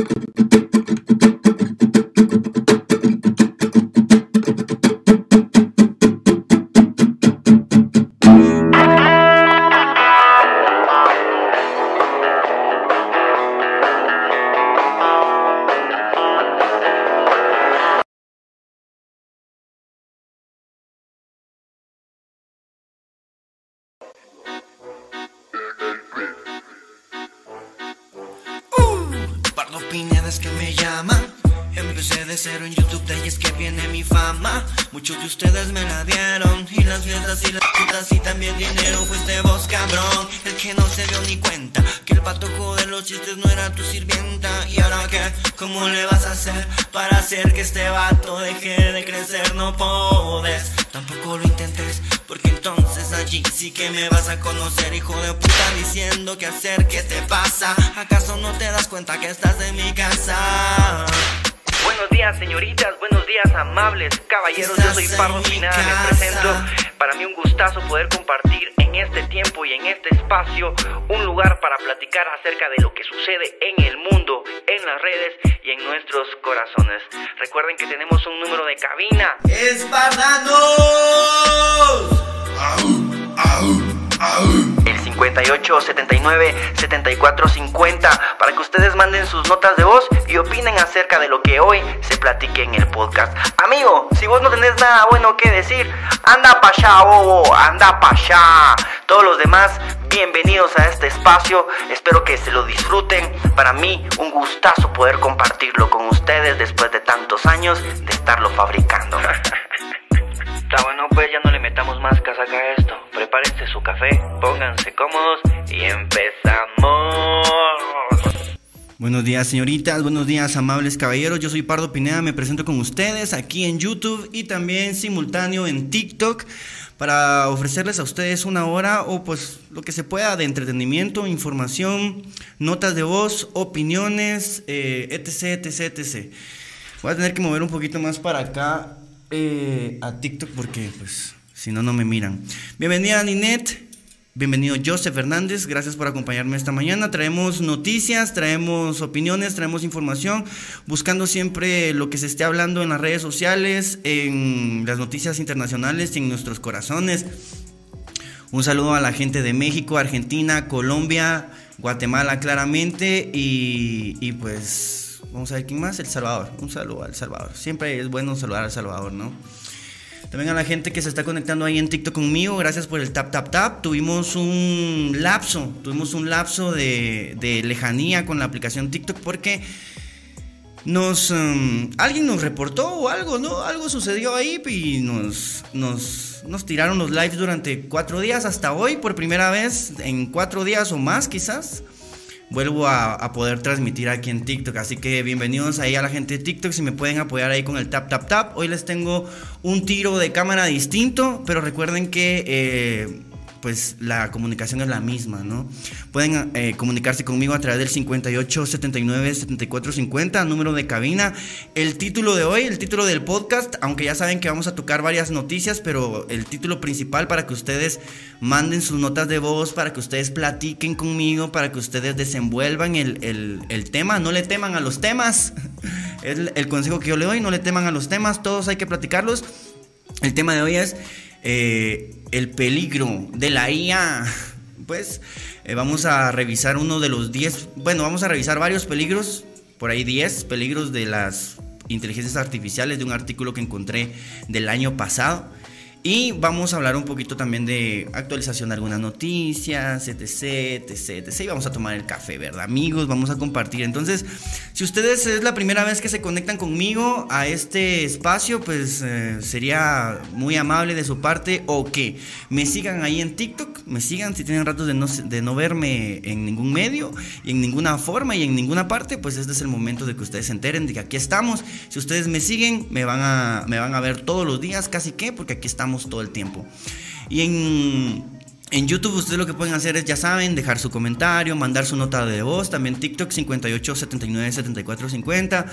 Opiniones 58 79 74 50 para que ustedes manden sus notas de voz y opinen acerca de lo que hoy se platique en el podcast. Amigo, si vos no tenés nada bueno que decir, anda pa' allá, bobo, anda pa' allá. Todos los demás, bienvenidos a este espacio. Espero que se lo disfruten. Para mí, un gustazo poder compartirlo con ustedes después de tantos años de estarlo fabricando. Está bueno, pues ya no le metamos más casaca a esto. Prepárense su café, pónganse cómodos y empezamos. Buenos días señoritas, buenos días amables caballeros, yo soy Pardo Pineda, me presento con ustedes aquí en YouTube y también simultáneo en TikTok para ofrecerles a ustedes una hora o pues lo que se pueda de entretenimiento, información, notas de voz, opiniones, eh, etc, etc, etc. Voy a tener que mover un poquito más para acá eh, a TikTok porque pues si no, no me miran. Bienvenida Ninette. Bienvenido Joseph Fernández, gracias por acompañarme esta mañana. Traemos noticias, traemos opiniones, traemos información, buscando siempre lo que se esté hablando en las redes sociales, en las noticias internacionales y en nuestros corazones. Un saludo a la gente de México, Argentina, Colombia, Guatemala claramente y, y pues vamos a ver quién más, El Salvador. Un saludo al Salvador. Siempre es bueno saludar al Salvador, ¿no? También a la gente que se está conectando ahí en TikTok conmigo, gracias por el tap tap tap. Tuvimos un lapso, tuvimos un lapso de, de lejanía con la aplicación TikTok porque nos um, alguien nos reportó o algo, ¿no? Algo sucedió ahí y nos, nos, nos tiraron los lives durante cuatro días hasta hoy, por primera vez en cuatro días o más quizás vuelvo a, poder transmitir aquí en TikTok. Así que bienvenidos ahí a la gente de TikTok. Si me pueden apoyar ahí con el tap, tap, tap. Hoy les tengo un tiro de cámara distinto, pero recuerden que eh, pues la comunicación es la misma, ¿no? Pueden eh, comunicarse conmigo a través del 58 79 74 50, número de cabina. El título de hoy, el título del podcast, aunque ya saben que vamos a tocar varias noticias, pero el título principal para que ustedes manden sus notas de voz, para que ustedes platiquen conmigo, para que ustedes desenvuelvan el, el, el tema, no le teman a los temas. es el consejo que yo le doy, no le teman a los temas, todos hay que platicarlos. El tema de hoy es eh, el peligro de la IA. Pues eh, vamos a revisar uno de los 10, bueno, vamos a revisar varios peligros, por ahí 10 peligros de las inteligencias artificiales de un artículo que encontré del año pasado. Y vamos a hablar un poquito también de actualización de algunas noticias, etc, etc, etc. Y vamos a tomar el café, ¿verdad? Amigos, vamos a compartir. Entonces, si ustedes es la primera vez que se conectan conmigo a este espacio, pues eh, sería muy amable de su parte o que me sigan ahí en TikTok, me sigan si tienen ratos de no, de no verme en ningún medio y en ninguna forma y en ninguna parte, pues este es el momento de que ustedes se enteren de que aquí estamos. Si ustedes me siguen, me van a, me van a ver todos los días, casi que, porque aquí estamos todo el tiempo. Y en, en YouTube ustedes lo que pueden hacer es, ya saben, dejar su comentario, mandar su nota de voz, también TikTok 58 79 74 50.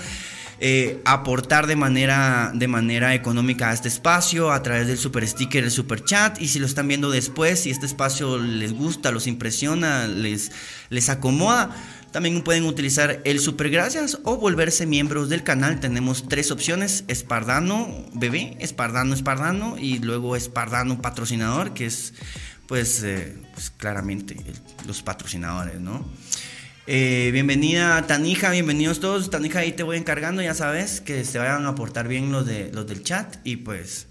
Eh, aportar de manera, de manera económica a este espacio a través del super sticker, el super chat. Y si lo están viendo después, si este espacio les gusta, los impresiona, les, les acomoda, También pueden utilizar el super gracias o volverse miembros del canal. Tenemos tres opciones, Espardano bebé, Espardano Espardano y luego Espardano patrocinador, que es pues, eh, pues claramente los patrocinadores, ¿no? Eh, bienvenida Tanija, bienvenidos todos. Tanija, ahí te voy encargando, ya sabes, que se vayan a aportar bien los, de, los del chat. Y pues,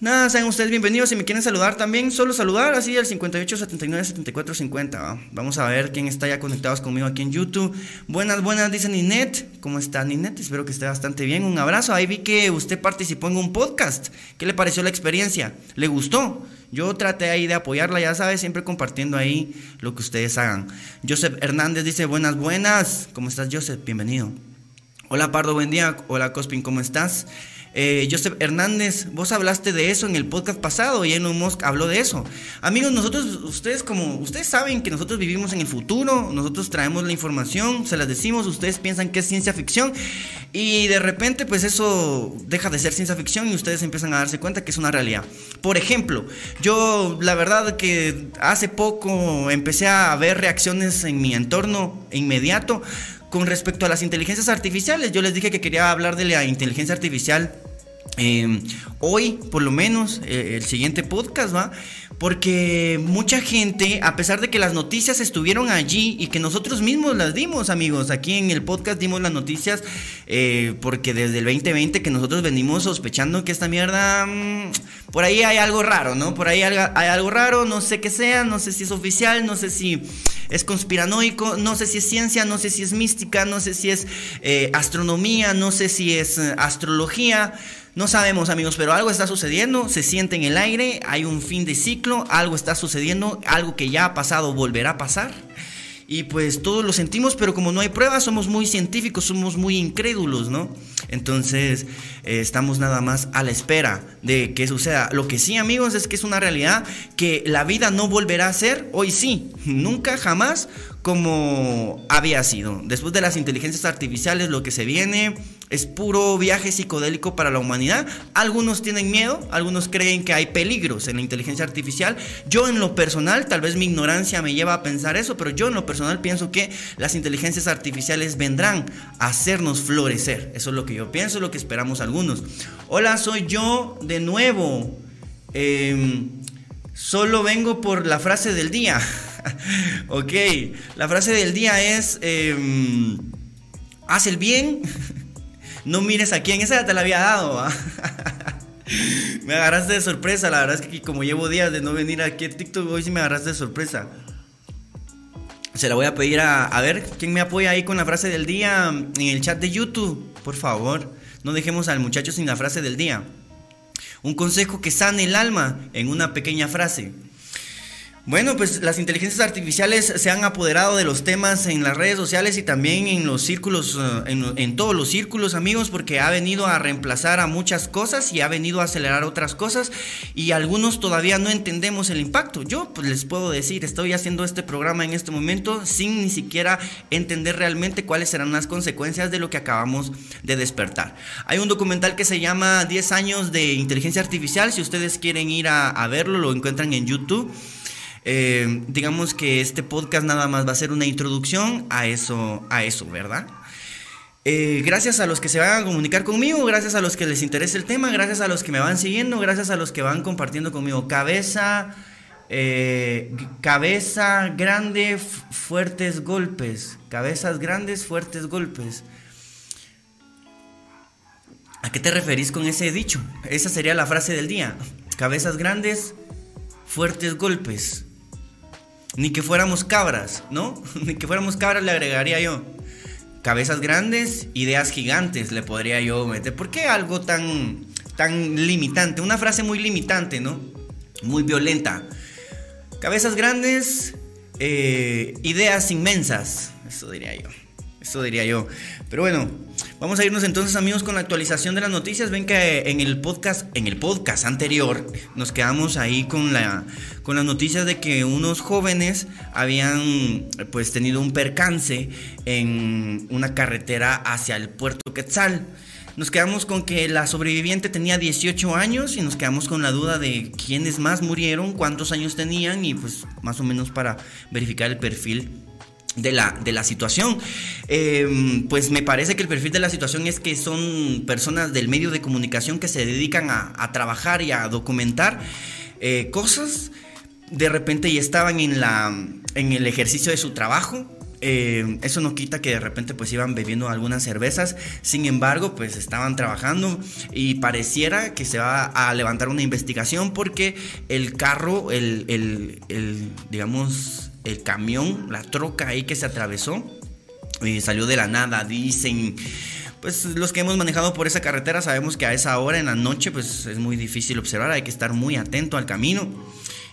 nada, sean ustedes bienvenidos. Si me quieren saludar también, solo saludar, así el 58 79 74 50. Vamos a ver quién está ya conectados conmigo aquí en YouTube. Buenas, buenas, dice Ninet. ¿Cómo está Ninet? Espero que esté bastante bien. Un abrazo. Ahí vi que usted participó en un podcast. ¿Qué le pareció la experiencia? ¿Le gustó? Yo traté ahí de apoyarla, ya sabes, siempre compartiendo ahí lo que ustedes hagan. Joseph Hernández dice, buenas, buenas. ¿Cómo estás, Joseph? Bienvenido. Hola, Pardo, buen día. Hola, Cospin, ¿cómo estás? Eh, Joseph Hernández, vos hablaste de eso en el podcast pasado y Elon Musk habló de eso. Amigos, nosotros, ustedes como, ustedes saben que nosotros vivimos en el futuro, nosotros traemos la información, se las decimos, ustedes piensan que es ciencia ficción y de repente pues eso deja de ser ciencia ficción y ustedes empiezan a darse cuenta que es una realidad. Por ejemplo, yo la verdad que hace poco empecé a ver reacciones en mi entorno inmediato con respecto a las inteligencias artificiales, yo les dije que quería hablar de la inteligencia artificial eh, hoy, por lo menos, eh, el siguiente podcast, ¿va? Porque mucha gente, a pesar de que las noticias estuvieron allí y que nosotros mismos las dimos, amigos, aquí en el podcast dimos las noticias, eh, porque desde el 2020 que nosotros venimos sospechando que esta mierda, mm, por ahí hay algo raro, ¿no? Por ahí hay, hay algo raro, no sé qué sea, no sé si es oficial, no sé si es conspiranoico, no sé si es ciencia, no sé si es mística, no sé si es astronomía, no sé si es astrología. No sabemos amigos, pero algo está sucediendo, se siente en el aire, hay un fin de ciclo, algo está sucediendo, algo que ya ha pasado volverá a pasar. Y pues todos lo sentimos, pero como no hay pruebas, somos muy científicos, somos muy incrédulos, ¿no? Entonces, eh, estamos nada más a la espera de que suceda. Lo que sí, amigos, es que es una realidad que la vida no volverá a ser, hoy sí, nunca, jamás, como había sido. Después de las inteligencias artificiales, lo que se viene es puro viaje psicodélico para la humanidad. Algunos tienen miedo, algunos creen que hay peligros en la inteligencia artificial. Yo en lo personal, tal vez mi ignorancia me lleva a pensar eso, pero yo en lo personal pienso que las inteligencias artificiales vendrán a hacernos florecer. Eso es lo que yo pienso, lo que esperamos algunos. Hola, soy yo de nuevo. Em, solo vengo por la frase del día. ok, la frase del día es, em, haz el bien, no mires a quién, esa ya te la había dado. me agarraste de sorpresa, la verdad es que como llevo días de no venir aquí a TikTok, hoy sí me agarraste de sorpresa. Se la voy a pedir a, a ver quién me apoya ahí con la frase del día en el chat de YouTube, por favor. No dejemos al muchacho sin la frase del día. Un consejo que sane el alma en una pequeña frase. Bueno, pues las inteligencias artificiales se han apoderado de los temas en las redes sociales y también en los círculos, eh, en, todos los círculos, amigos, porque ha venido a reemplazar a muchas cosas y ha venido a acelerar otras cosas y algunos todavía no entendemos el impacto. Yo pues les puedo decir, estoy haciendo este programa en este momento sin ni siquiera entender realmente cuáles serán las consecuencias de lo que acabamos de despertar. Hay un documental que se llama 10 años de inteligencia artificial, si ustedes quieren ir a verlo, lo encuentran en YouTube. Eh, digamos que este podcast nada más va a ser una introducción a eso, a eso, ¿verdad? Eh, gracias a los que se van a comunicar conmigo, gracias a los que les interesa el tema, gracias a los que me van siguiendo, gracias a los que van compartiendo conmigo. Cabeza, eh, cabeza grande, fuertes golpes. Cabezas grandes, fuertes golpes. ¿A qué te referís con ese dicho? Esa sería la frase del día. Cabezas grandes, fuertes golpes. Ni que fuéramos cabras, ¿no? Ni que fuéramos cabras le agregaría yo. Cabezas grandes, ideas gigantes le podría yo meter. ¿Por qué algo tan, tan limitante? Una frase muy limitante, ¿no? Muy violenta. Cabezas grandes, eh, ideas inmensas. Eso diría yo. Eso diría yo. Pero bueno, Vamos a irnos entonces amigos con la actualización de las noticias. Ven que en el podcast, en el podcast anterior, nos quedamos ahí con la con las noticias de que unos jóvenes habían pues tenido un percance en una carretera hacia el puerto Quetzal. Nos quedamos con que la sobreviviente tenía 18 años y nos quedamos con la duda de quiénes más murieron, cuántos años tenían y pues más o menos para verificar el perfil de la, de la situación. Em, pues me parece que el perfil de la situación es que son personas del medio de comunicación que se dedican a, trabajar y a documentar eh, cosas. De repente y estaban en, la, en el ejercicio de su trabajo. Em, eso no quita que de repente pues iban bebiendo algunas cervezas, sin embargo pues estaban trabajando y pareciera que se va a levantar una investigación porque el carro, el, el digamos, el camión, la troca ahí que se atravesó, y salió de la nada, dicen. Pues los que hemos manejado por esa carretera sabemos que a esa hora en la noche pues es muy difícil observar, hay que estar muy atento al camino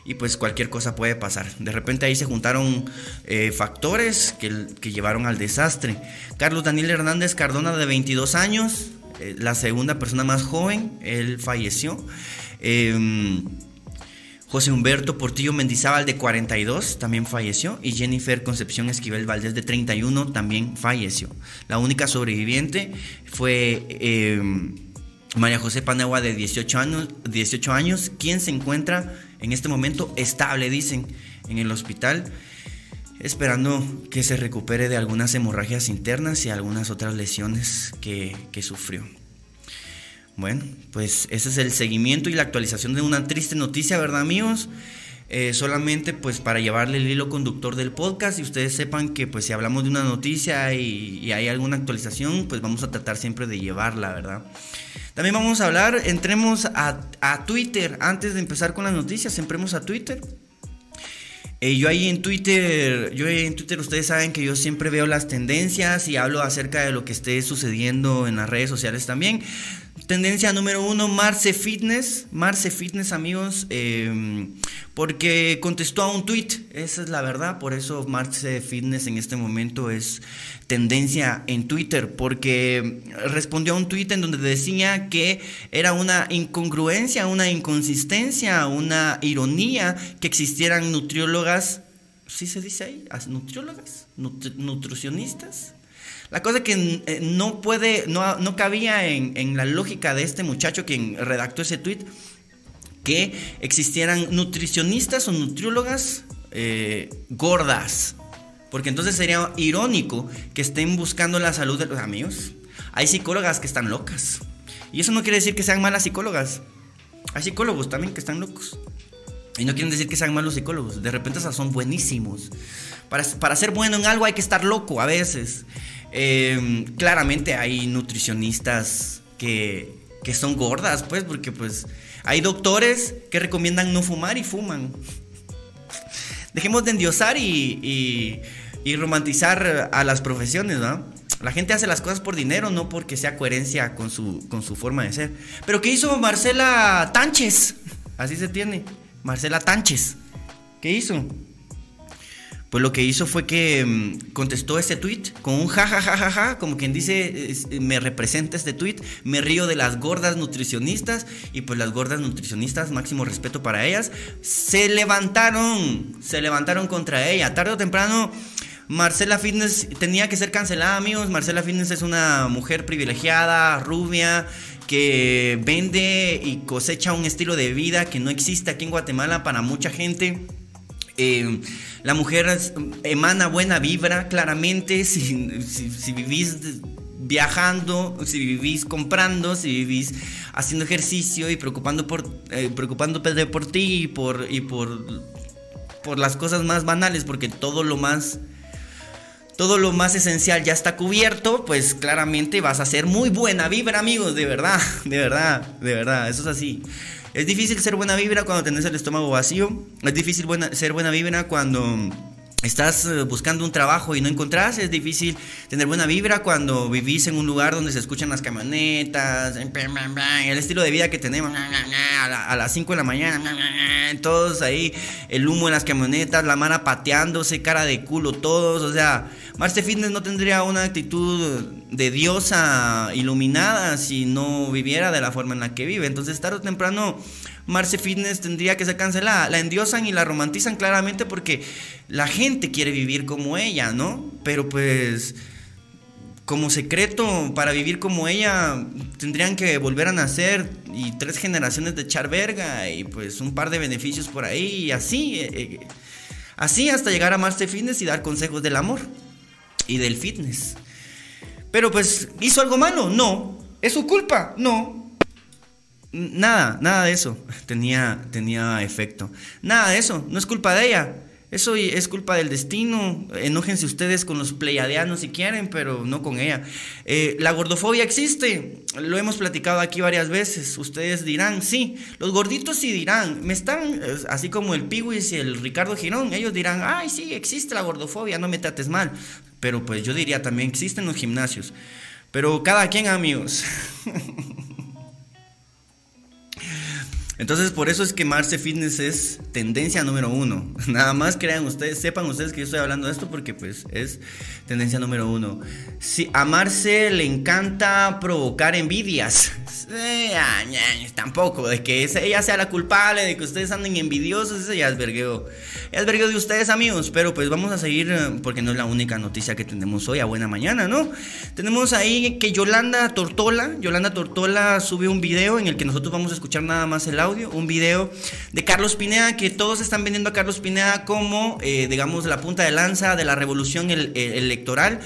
y pues cualquier cosa puede pasar. De repente ahí se juntaron eh, factores que, llevaron al desastre. Carlos Daniel Hernández Cardona de 22 años, eh, la segunda persona más joven, él falleció. Eh, José Humberto Portillo Mendizábal de 42 también falleció y Jennifer Concepción Esquivel Valdés de 31 también falleció. La única sobreviviente fue eh, María José Panagua de 18 años, 18 años, quien se encuentra en este momento estable, dicen, en el hospital, esperando que se recupere de algunas hemorragias internas y algunas otras lesiones que, que sufrió. Bueno, pues ese es el seguimiento y la actualización de una triste noticia, ¿verdad amigos? Eh, solamente pues para llevarle el hilo conductor del podcast y ustedes sepan que pues si hablamos de una noticia y, hay alguna actualización pues vamos a tratar siempre de llevarla, ¿verdad? También vamos a hablar, entremos a, Twitter, antes de empezar con las noticias, entremos a Twitter. Eh, yo ahí en Twitter, yo ahí en Twitter, ustedes saben que yo siempre veo las tendencias y hablo acerca de lo que esté sucediendo en las redes sociales también. Tendencia número uno, Marce Fitness. Marce Fitness, amigos, em, porque contestó a un tweet. Esa es la verdad. Por eso Marce Fitness en este momento es tendencia en Twitter, porque respondió a un tweet en donde decía que era una incongruencia, una inconsistencia, una ironía que existieran nutriólogas. ¿Sí se dice ahí? ¿Nutriólogas? ¿Nutricionistas? La cosa que eh, no puede, no, no cabía en, la lógica de este muchacho quien redactó ese tweet que existieran nutricionistas o nutriólogas eh, gordas. Porque entonces sería irónico que estén buscando la salud de los amigos. Hay psicólogas que están locas. Y eso no quiere decir que sean malas psicólogas. Hay psicólogos también que están locos. Y no quieren decir que sean malos psicólogos. De repente esos son buenísimos. Para, para ser bueno en algo hay que estar loco a veces. Em, claramente hay nutricionistas que, que son gordas, pues, porque pues hay doctores que recomiendan no fumar y fuman. Dejemos de endiosar y, y, romantizar a las profesiones, ¿no? La gente hace las cosas por dinero, no porque sea coherencia con su, con su forma de ser. Pero ¿qué hizo Marcela Tánchez? Así se tiene. Marcela Tánchez. ¿Qué hizo? pues lo que hizo fue que mm, contestó ese tweet con un jajajajaja, como quien dice, me representa este tweet, me río de las gordas nutricionistas y pues las gordas nutricionistas, máximo respeto para ellas, se levantaron, se levantaron contra ella, tarde o temprano. Marcela Fitness tenía que ser cancelada, amigos. Marcela Fitness es una mujer privilegiada, rubia, que vende y cosecha un estilo de vida que no existe aquí en Guatemala para mucha gente. Eh, la mujer emana buena vibra, claramente, si, vivís viajando, si vivís comprando, si vivís haciendo ejercicio y preocupando por, eh, preocupándote por ti y por, y por, por las cosas más banales, porque todo lo más... Todo lo más esencial ya está cubierto, pues claramente vas a ser muy buena vibra, amigos, de verdad, de verdad, de verdad, eso es así. Es difícil ser buena vibra cuando tenés el estómago vacío. Es difícil ser buena vibra cuando estás eh, buscando un trabajo y no encontrás, es difícil tener buena vibra cuando vivís en un lugar donde se escuchan las camionetas, el estilo de vida que tenemos a las 5 de la mañana, todos ahí, el humo en las camionetas, la mara pateándose, cara de culo todos, o sea, Marce Fitness no tendría una actitud de diosa iluminada si no viviera de la forma en la que vive, entonces tarde o temprano Marce Fitness tendría que ser cancelada. La endiosan y la romantizan claramente porque la gente quiere vivir como ella, ¿no? Pero pues como secreto para vivir como ella tendrían que volver a nacer y tres generaciones de echar verga y pues un par de beneficios por ahí y así. Eh, eh, Así hasta llegar a amarse fitness y dar consejos del amor y del fitness. Pero pues, ¿hizo algo malo? No. ¿Es su culpa? No. Nada, nada de eso tenía, tenía efecto. Nada de eso, no es culpa de ella. Eso es culpa del destino. Enójense ustedes con los pleiadianos si quieren, pero no con ella. Eh, la gordofobia existe. Lo hemos platicado aquí varias veces. Ustedes dirán, sí. Los gorditos sí dirán. Me están, así como el Piwis y el Ricardo Girón, ellos dirán, ay, sí, existe la gordofobia, no me trates mal. Pero pues yo diría también existen los gimnasios. Pero cada quien, amigos. Entonces, por eso es que Marce Fitness es tendencia número uno. Nada más crean ustedes, sepan ustedes que yo estoy hablando de esto porque pues es tendencia número uno. Si a Marce le encanta provocar envidias. tampoco, de que ella sea la culpable, de que ustedes anden envidiosos, ese ya es vergueo. Es vergueo de ustedes, amigos. Pero pues vamos a seguir eh, porque no es la única noticia que tenemos hoy a buena mañana, ¿no? Tenemos ahí que Yolanda Tortola, Yolanda Tortola sube un video en el que nosotros vamos a escuchar nada más el audio, un video de Carlos Pineda, que todos están vendiendo a Carlos Pineda como, eh, digamos, la punta de lanza de la revolución electoral.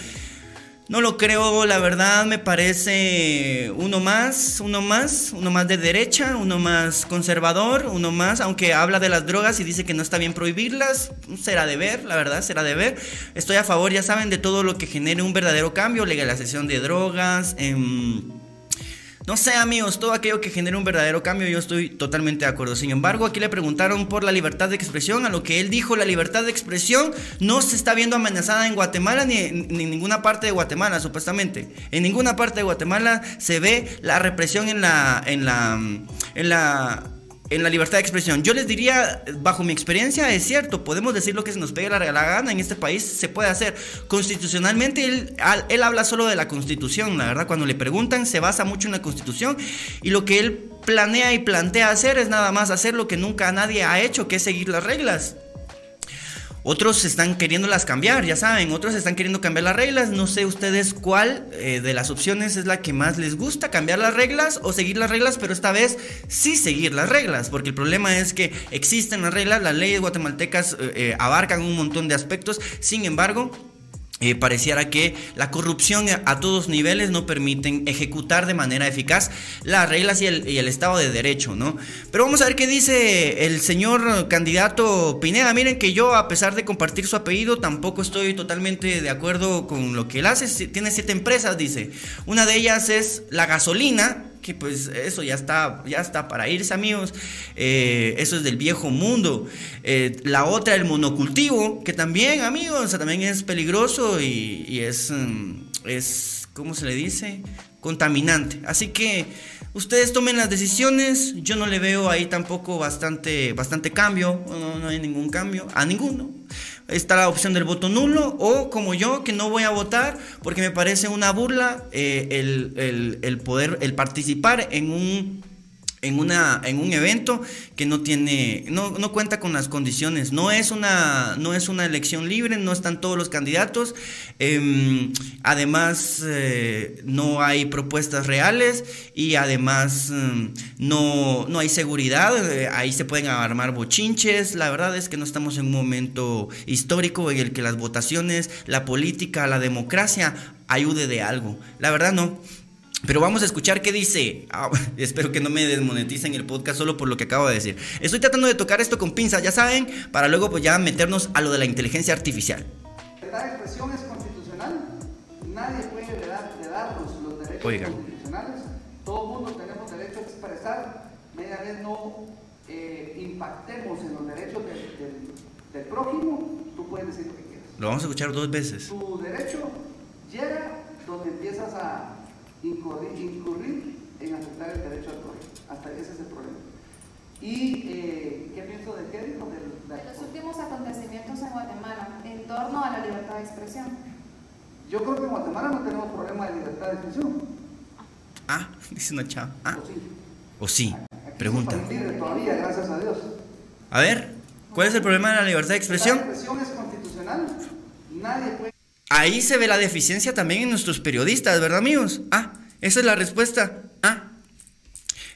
No lo creo, la verdad me parece uno más, uno más, uno más de derecha, uno más conservador, uno más, aunque habla de las drogas y dice que no está bien prohibirlas, será de ver, la verdad, será de ver. Estoy a favor, ya saben, de todo lo que genere un verdadero cambio, legalización de drogas, em, no sé, amigos, todo aquello que genere un verdadero cambio, yo estoy totalmente de acuerdo. Sin embargo, aquí le preguntaron por la libertad de expresión, a lo que él dijo, la libertad de expresión no se está viendo amenazada en Guatemala ni en, ninguna parte de Guatemala, supuestamente. En ninguna parte de Guatemala se ve la represión en la, en la, en la en la libertad de expresión. Yo les diría, bajo mi experiencia, es cierto, podemos decir lo que se nos pegue la, la gana en este país, se puede hacer. Constitucionalmente, él, él habla solo de la constitución, la verdad, cuando le preguntan, se basa mucho en la constitución y lo que él planea y plantea hacer es nada más hacer lo que nunca nadie ha hecho, que es seguir las reglas. Otros están queriéndolas cambiar, ya saben, otros están queriendo cambiar las reglas. No sé ustedes cuál eh, de las opciones es la que más les gusta, cambiar las reglas o seguir las reglas, pero esta vez sí seguir las reglas, porque el problema es que existen las reglas, las leyes guatemaltecas eh, eh, abarcan un montón de aspectos, sin embargo, eh, pareciera que la corrupción a todos niveles no permiten ejecutar de manera eficaz las reglas y el, Estado de Derecho, ¿no? Pero vamos a ver qué dice el señor candidato Pineda. Miren que yo, a pesar de compartir su apellido, tampoco estoy totalmente de acuerdo con lo que él hace. Tiene siete empresas, dice. Una de ellas es la gasolina, que pues eso ya está, ya está para irse amigos, eh, eso es del viejo mundo. Eh, la otra, el monocultivo, que también amigos, también es peligroso y, es, mm, es, ¿cómo se le dice? Contaminante. Así que ustedes tomen las decisiones, yo no le veo ahí tampoco bastante, bastante cambio, no, hay ningún cambio, a ninguno. Está la opción del voto nulo o como yo que no voy a votar porque me parece una burla eh, el, poder, el participar en un en, una, en un evento que no tiene, no, no, cuenta con las condiciones. No es, una, no es una elección libre, no están todos los candidatos. Em, además, eh, no hay propuestas reales y además em, no, no hay seguridad. Eh, ahí se pueden armar bochinches. La verdad es que no estamos en un momento histórico en el que las votaciones, la política, la democracia ayude de algo. La verdad no. Pero vamos a escuchar qué dice. Ah, espero que no me desmoneticen el podcast solo por lo que acabo de decir. Estoy tratando de tocar esto con pinzas, ya saben, para luego pues ya meternos a lo de la inteligencia artificial. La expresión es constitucional. Nadie puede de darnos los derechos constitucionales. Todo mundo tenemos derecho a expresar. Media vez no eh, impactemos en los derechos del, prójimo, tú puedes decir lo que quieras. Lo vamos a escuchar dos veces. Tu derecho llega donde empiezas a incurrir, en aceptar el derecho al prójimo. Hasta ese es el problema. ¿Y eh, qué pienso de qué dijo? De, de los últimos acontecimientos en Guatemala en torno a la libertad de expresión. Yo creo que en Guatemala no tenemos problema de libertad de expresión. Ah, dice una chava. Ah. O sí. O sí. Pregunta. todavía, gracias a Dios. A ver, ¿cuál es el problema de la libertad de expresión? La expresión es constitucional. Nadie puede Ahí se ve la deficiencia también en nuestros periodistas, ¿verdad, amigos? Ah, esa es la respuesta. Ah.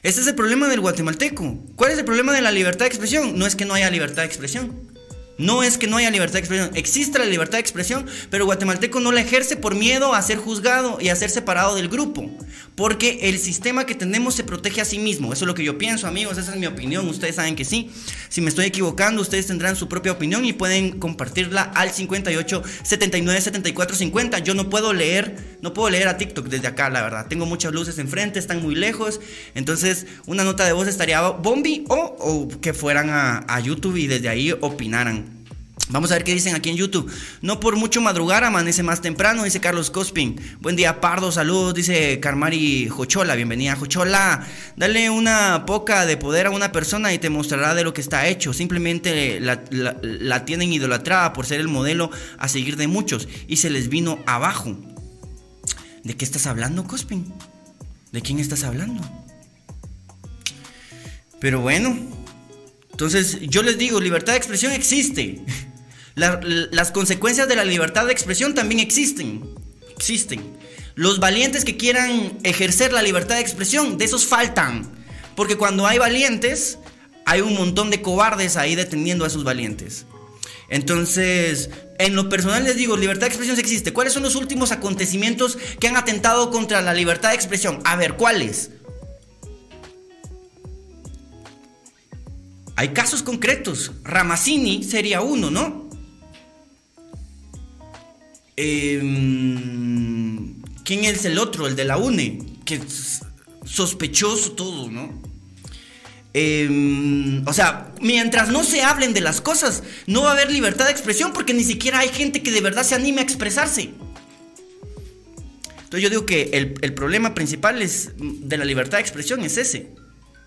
Ese es el problema del guatemalteco. ¿Cuál es el problema de la libertad de expresión? No es que no haya libertad de expresión. No es que no haya libertad de expresión, existe la libertad de expresión, pero guatemalteco no la ejerce por miedo a ser juzgado y a ser separado del grupo, porque el sistema que tenemos se protege a sí mismo. Eso es lo que yo pienso, amigos, esa es mi opinión, ustedes saben que sí. Si me estoy equivocando, ustedes tendrán su propia opinión y pueden compartirla al 58 79 74 50. Yo no puedo leer, no puedo leer a TikTok desde acá, la verdad. Tengo muchas luces enfrente, están muy lejos, entonces una nota de voz estaría bombi o, que fueran a YouTube y desde ahí opinaran. Vamos a ver qué dicen aquí en YouTube. No por mucho madrugar, amanece más temprano, dice Carlos Cospin. Buen día, Pardo, saludos, dice Carmari Jochola. Bienvenida, Jochola. Dale una poca de poder a una persona y te mostrará de lo que está hecho. Simplemente la, tienen idolatrada por ser el modelo a seguir de muchos y se les vino abajo. ¿De qué estás hablando, Cospin? ¿De quién estás hablando? Pero bueno, entonces yo les digo, libertad de expresión existe las consecuencias de la libertad de expresión también existen. Existen. Los valientes que quieran ejercer la libertad de expresión, de esos faltan. Porque cuando hay valientes, hay un montón de cobardes ahí deteniendo a esos valientes. Entonces, en lo personal les digo, libertad de expresión existe. ¿Cuáles son los últimos acontecimientos que han atentado contra la libertad de expresión? A ver, ¿cuáles? Hay casos concretos. Ramazzini sería uno, ¿no? Em, ¿Quién es el otro? El de la UNE. Que es sospechoso todo, ¿no? Em, o sea, mientras no se hablen de las cosas, no va a haber libertad de expresión porque ni siquiera hay gente que de verdad se anime a expresarse. Entonces yo digo que el, el problema principal es, de la libertad de expresión es ese.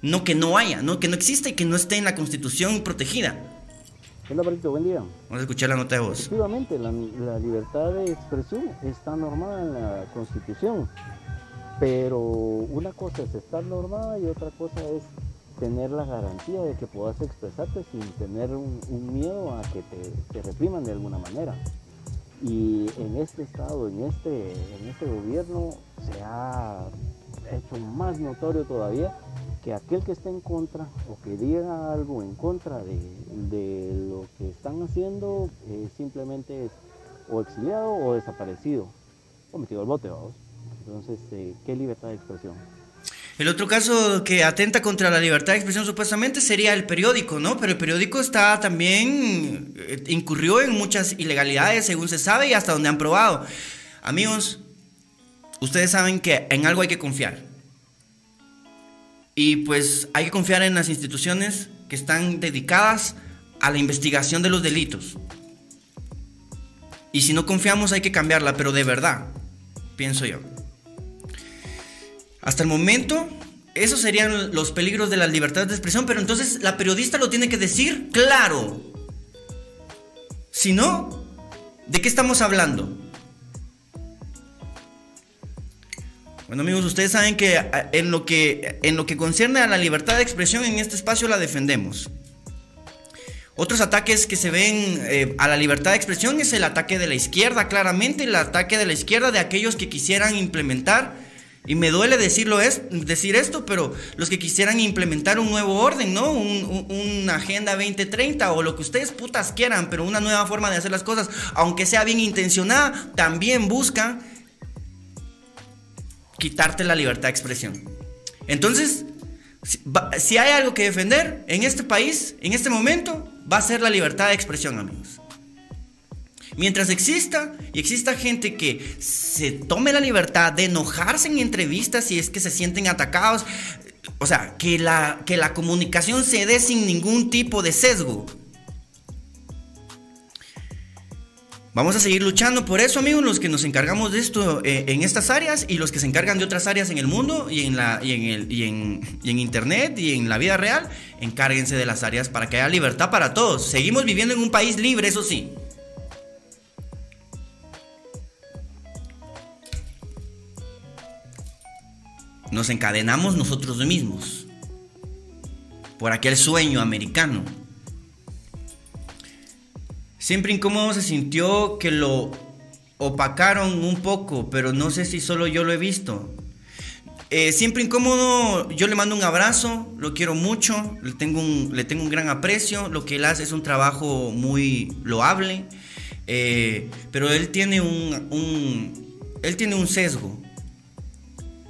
No que no haya, no que no exista y que no esté en la constitución protegida. Hola, Barito, buen día. Vamos a escuchar la nota de voz. Efectivamente, la, libertad de expresión está normada en la Constitución, pero una cosa es estar normada y otra cosa es tener la garantía de que puedas expresarte sin tener un, miedo a que te, te, repriman de alguna manera. Y en este estado, en este, en este gobierno, se ha hecho más notorio todavía que aquel que esté en contra o que diga algo en contra de, lo que están haciendo eh, simplemente es o exiliado o desaparecido o metido al bote, vamos. Entonces, eh, ¿qué libertad de expresión? El otro caso que atenta contra la libertad de expresión supuestamente sería el periódico, ¿no? Pero el periódico está también eh, incurrió en muchas ilegalidades, según se sabe y hasta donde han probado. Amigos, ustedes saben que en algo hay que confiar. Y pues hay que confiar en las instituciones que están dedicadas a la investigación de los delitos. Y si no confiamos hay que cambiarla, pero de verdad, pienso yo. Hasta el momento, esos serían los peligros de la libertad de expresión, pero entonces la periodista lo tiene que decir claro. Si no, ¿de qué estamos hablando? Bueno amigos, ustedes saben que eh, en lo que, en lo que concierne a la libertad de expresión en este espacio la defendemos. Otros ataques que se ven eh, a la libertad de expresión es el ataque de la izquierda, claramente, el ataque de la izquierda de aquellos que quisieran implementar, y me duele decirlo es, decir esto, pero los que quisieran implementar un nuevo orden, ¿no? una agenda 2030 o lo que ustedes putas quieran, pero una nueva forma de hacer las cosas, aunque sea bien intencionada, también buscan quitarte la libertad de expresión. Entonces, si, hay algo que defender en este país, en este momento, va a ser la libertad de expresión, amigos. Mientras exista y exista gente que se tome la libertad de enojarse en entrevistas si es que se sienten atacados, o sea, que la, que la comunicación se dé sin ningún tipo de sesgo, Vamos a seguir luchando por eso, amigos, los que nos encargamos de esto eh, en estas áreas y los que se encargan de otras áreas en el mundo y en, la, y en, el, y en, y en Internet y en la vida real, encárguense de las áreas para que haya libertad para todos. Seguimos viviendo en un país libre, eso sí. Nos encadenamos nosotros mismos por aquel sueño americano Siempre incómodo se sintió que lo opacaron un poco, pero no sé si solo yo lo he visto. Eh, siempre incómodo, yo le mando un abrazo, lo quiero mucho, le tengo un, le tengo un gran aprecio, lo que él hace es un trabajo muy loable, eh, pero él tiene un, él tiene un sesgo.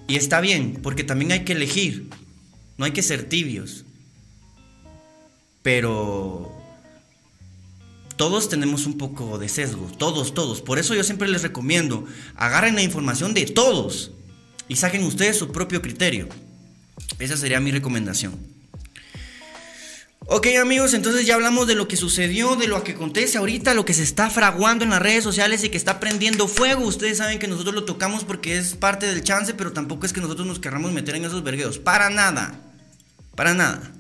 Y está bien, porque también hay que elegir, no hay que ser tibios. Pero todos tenemos un poco de sesgo, todos, todos. Por eso yo siempre les recomiendo, agarren la información de todos y saquen ustedes su propio criterio. Esa sería mi recomendación. Ok amigos, entonces ya hablamos de lo que sucedió, de lo que acontece ahorita, lo que se está fraguando en las redes sociales y que está prendiendo fuego. Ustedes saben que nosotros lo tocamos porque es parte del chance, pero tampoco es que nosotros nos querramos meter en esos vergueos. Para nada. Para nada.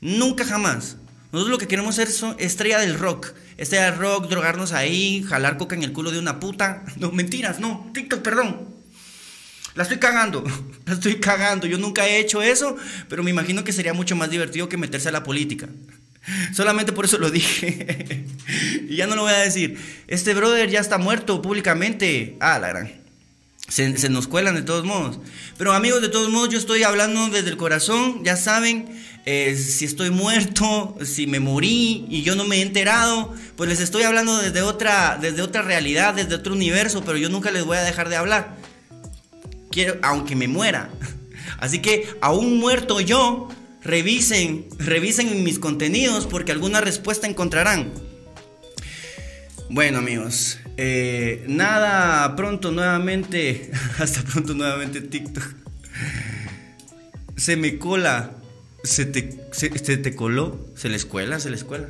Nunca jamás. Nosotros lo que queremos ser son estrella del rock. Estrella del rock, drogarnos ahí, jalar coca en el culo de una puta. No, mentiras, no. TikTok, perdón. La estoy cagando, la estoy cagando. Yo nunca he hecho eso, pero me imagino que sería mucho más divertido que meterse a la política. Solamente por eso lo dije. y ya no lo voy a decir. Este brother ya está muerto públicamente. Ah, la gran. Se, nos cuelan de todos modos. Pero amigos, de todos modos, yo estoy hablando desde el corazón. Ya saben, eh, si estoy muerto, si me morí y yo no me he enterado, pues les estoy hablando desde otra, desde otra realidad, desde otro universo. Pero yo nunca les voy a dejar de hablar quiero, aunque me muera. Así que, aún muerto yo, revisen, revisen mis contenidos porque alguna respuesta encontrarán. Bueno amigos, eh, nada, pronto nuevamente, hasta pronto nuevamente TikTok. Se me cola, se te, se, te coló, se les cuela, se les cuela.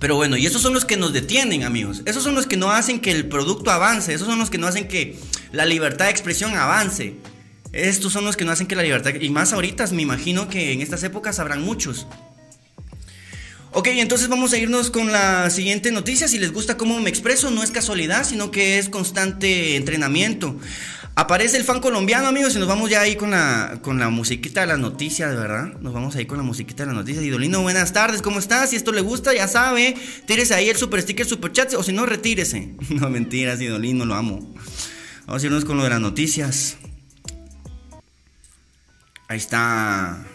Pero bueno, y esos son los que nos detienen, amigos. Esos son los que no hacen que el producto avance. Esos son los que no hacen que la libertad de expresión avance. Estos son los que no hacen que la libertad... Y más ahorita, me imagino que en estas épocas habrán muchos. Ok, entonces vamos a irnos con la siguiente noticia. Si les gusta cómo me expreso, no es casualidad, sino que es constante entrenamiento. Aparece el fan colombiano, amigos, y nos vamos ya ahí con la, con la musiquita de las noticias, ¿verdad? Nos vamos ahí con la musiquita de las noticias. Idolino, buenas tardes, ¿cómo estás? Si esto le gusta, ya sabe, tírese ahí el super sticker, super chat, o si no, retírese. No, mentiras, Idolino, lo amo. Vamos a irnos con lo de las noticias. Ahí está.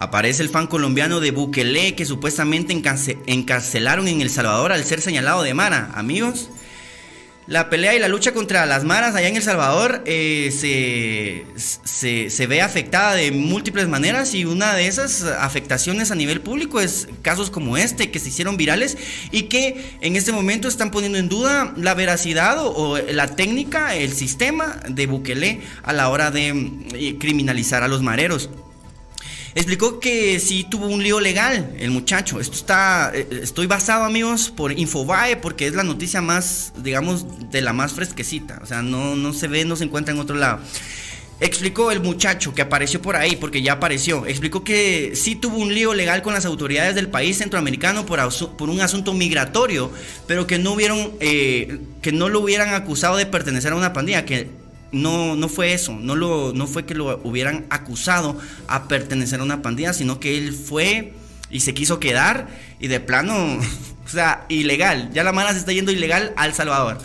Aparece el fan colombiano de Bukele que supuestamente encarcelaron en El Salvador al ser señalado de Mara. Amigos, la pelea y la lucha contra las maras allá en El Salvador eh, se, se, ve afectada de múltiples maneras y una de esas afectaciones a nivel público es casos como este que se hicieron virales y que en este momento están poniendo en duda la veracidad o, o la técnica, el sistema de Bukele a la hora de eh, criminalizar a los mareros. Explicó que sí tuvo un lío legal el muchacho. Esto está, eh, estoy basado amigos por Infobae porque es la noticia más, digamos, de la más fresquecita. O sea, no, no se ve, no se encuentra en otro lado. Explicó el muchacho que apareció por ahí, porque ya apareció, explicó que sí tuvo un lío legal con las autoridades del país centroamericano por, por un asunto migratorio, pero que no hubieron, eh, que no lo hubieran acusado de pertenecer a una pandilla, que no, no fue eso, no, lo, no fue que lo hubieran acusado a pertenecer a una pandilla, sino que él fue y se quiso quedar y de plano, o sea, ilegal, ya la mala se está yendo ilegal al Salvador.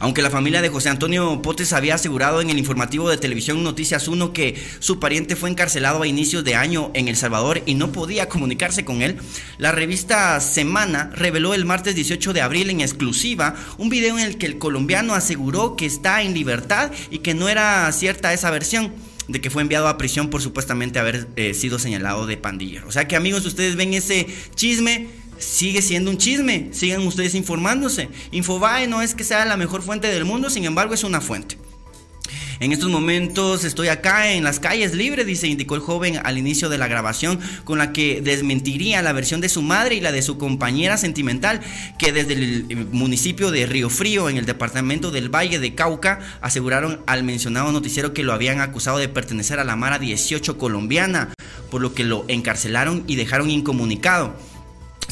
Aunque la familia de José Antonio Potes había asegurado en el informativo de Televisión Noticias 1 que su pariente fue encarcelado a inicios de año en El Salvador y no podía comunicarse con él, la revista Semana reveló el martes 18 de abril en exclusiva un video en el que el colombiano aseguró que está en libertad y que no era cierta esa versión de que fue enviado a prisión por supuestamente haber eh, sido señalado de pandillero. O sea que amigos, ustedes ven ese chisme, sigue siendo un chisme, sigan ustedes informándose. Infobae no es que sea la mejor fuente del mundo, sin embargo es una fuente. En estos momentos estoy acá en las calles libre, dice, indicó el joven al inicio de la grabación, con la que desmentiría la versión de su madre y la de su compañera sentimental, que desde el municipio de Río Frío, en el departamento del Valle de Cauca, aseguraron al mencionado noticiero que lo habían acusado de pertenecer a la Mara 18 colombiana, por lo que lo encarcelaron y dejaron incomunicado.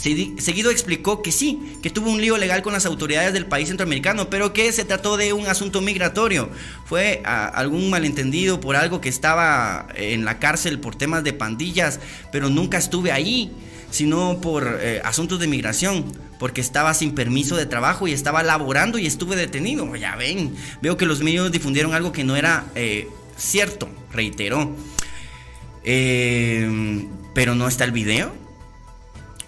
Seguido explicó que sí, que tuvo un lío legal con las autoridades del país centroamericano, pero que se trató de un asunto migratorio. Fue algún malentendido por algo que estaba en la cárcel por temas de pandillas, pero nunca estuve ahí, sino por eh, asuntos de migración, porque estaba sin permiso de trabajo y estaba laborando y estuve detenido. Ya ven, veo que los medios difundieron algo que no era eh, cierto, reiteró. Eh, pero no está el video